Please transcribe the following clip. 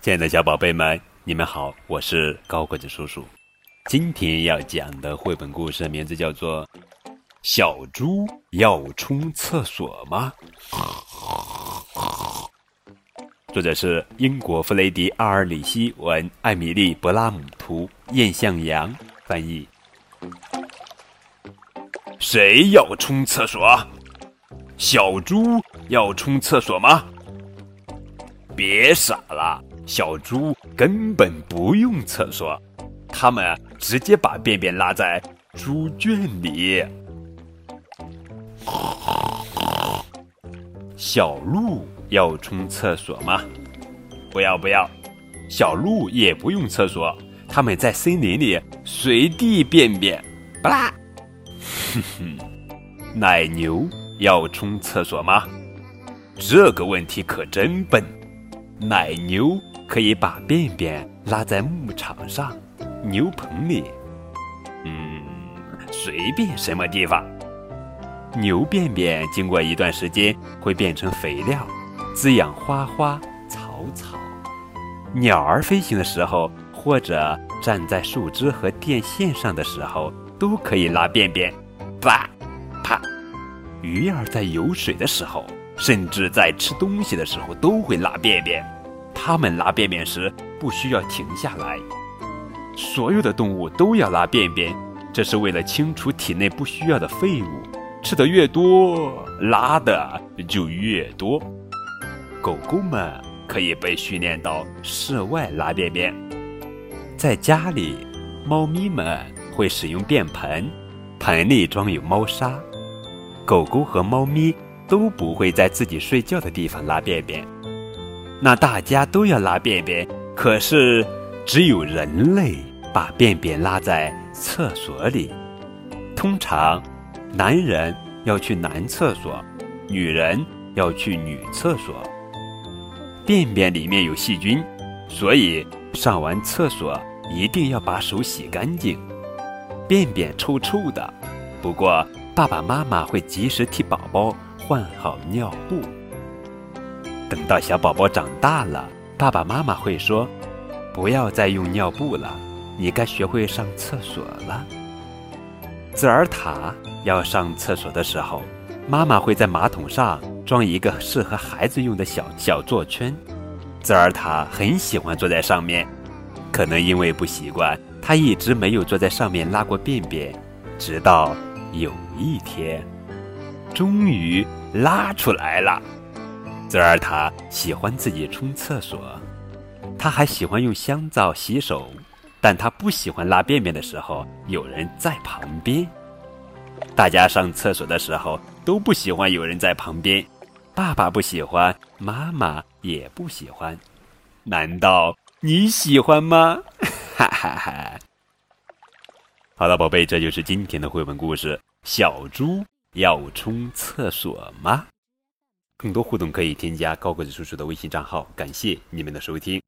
亲爱的小宝贝们，你们好，我是高个子叔叔。今天要讲的绘本故事名字叫做《小猪要冲厕所吗》。作者是英国弗雷迪·阿尔里希文、艾米丽·勃拉姆图、燕向阳翻译。谁要冲厕所？小猪要冲厕所吗？别傻了，小猪根本不用厕所，他们直接把便便拉在猪圈里。小鹿要冲厕所吗？不要不要，小鹿也不用厕所，他们在森林里随地便便。巴拉，哼哼，奶牛要冲厕所吗？这个问题可真笨。奶牛可以把便便拉在牧场上、牛棚里，嗯，随便什么地方。牛便便经过一段时间会变成肥料，滋养花花草草。鸟儿飞行的时候，或者站在树枝和电线上的时候，都可以拉便便。啪，啪。鱼儿在游水的时候。甚至在吃东西的时候都会拉便便，它们拉便便时不需要停下来。所有的动物都要拉便便，这是为了清除体内不需要的废物。吃的越多，拉的就越多。狗狗们可以被训练到室外拉便便，在家里，猫咪们会使用便盆，盆里装有猫砂。狗狗和猫咪。都不会在自己睡觉的地方拉便便，那大家都要拉便便，可是只有人类把便便拉在厕所里。通常，男人要去男厕所，女人要去女厕所。便便里面有细菌，所以上完厕所一定要把手洗干净。便便臭臭的，不过爸爸妈妈会及时替宝宝。换好尿布。等到小宝宝长大了，爸爸妈妈会说：“不要再用尿布了，你该学会上厕所了。”泽尔塔要上厕所的时候，妈妈会在马桶上装一个适合孩子用的小小座圈。泽尔塔很喜欢坐在上面，可能因为不习惯，他一直没有坐在上面拉过便便，直到有一天。终于拉出来了。泽尔塔喜欢自己冲厕所，他还喜欢用香皂洗手，但他不喜欢拉便便的时候有人在旁边。大家上厕所的时候都不喜欢有人在旁边，爸爸不喜欢，妈妈也不喜欢。难道你喜欢吗？哈哈哈！好了，宝贝，这就是今天的绘本故事《小猪》。要冲厕所吗？更多互动可以添加高个子叔叔的微信账号。感谢你们的收听。